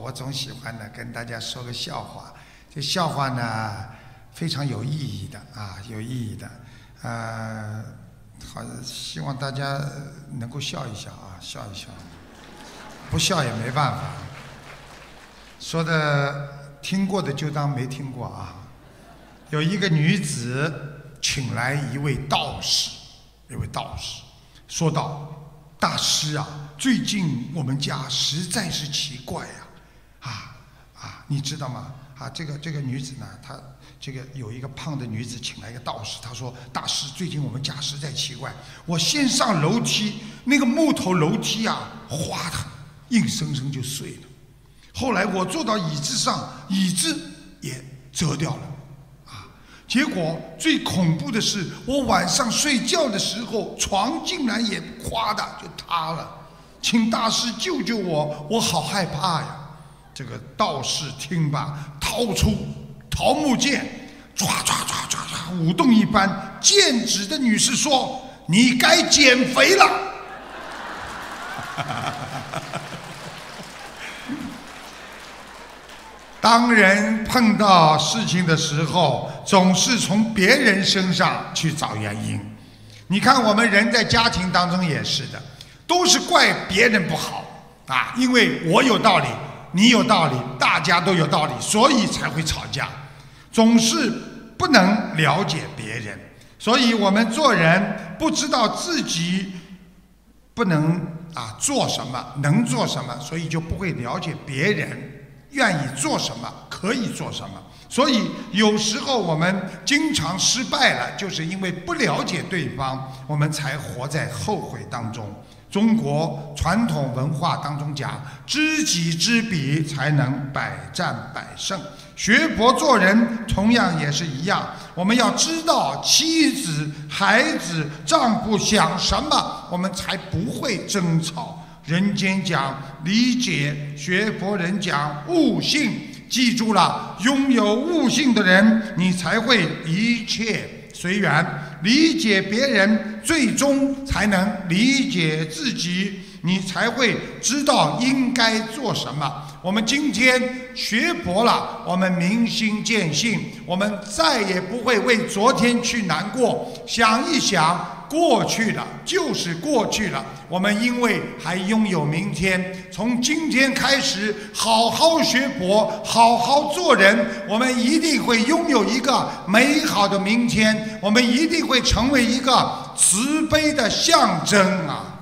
我总喜欢呢跟大家说个笑话，这笑话呢非常有意义的啊，有意义的，呃，好，希望大家能够笑一笑啊，笑一笑，不笑也没办法。说的听过的就当没听过啊。有一个女子请来一位道士，一位道士说道：“大师啊，最近我们家实在是奇怪呀。”，你知道吗？啊，这个这个女子呢，她这个有一个胖的女子请来一个道士，她说：“大师，最近我们家实在奇怪，我先上楼梯，那个木头楼梯啊，哗的，硬生生就碎了。后来我坐到椅子上，椅子也折掉了，啊，结果最恐怖的是，我晚上睡觉的时候，床竟然也哗的就塌了，请大师救救我，我好害怕呀。”这个道士听罢，掏出桃木剑，唰唰唰唰唰，舞动一般。剑指的女士说：“你该减肥了。” 当人碰到事情的时候，总是从别人身上去找原因。你看，我们人在家庭当中也是的，都是怪别人不好啊，因为我有道理。你有道理，大家都有道理，所以才会吵架，总是不能了解别人，所以我们做人不知道自己不能啊做什么，能做什么，所以就不会了解别人。愿意做什么，可以做什么，所以有时候我们经常失败了，就是因为不了解对方，我们才活在后悔当中。中国传统文化当中讲，知己知彼才能百战百胜。学佛做人同样也是一样，我们要知道妻子、孩子、丈夫想什么，我们才不会争吵。人间讲理解，学佛人讲悟性。记住了，拥有悟性的人，你才会一切随缘。理解别人，最终才能理解自己，你才会知道应该做什么。我们今天学佛了，我们明心见性，我们再也不会为昨天去难过。想一想，过去了就是过去了。我们因为还拥有明天，从今天开始好好学佛，好好做人，我们一定会拥有一个美好的明天。我们一定会成为一个慈悲的象征啊！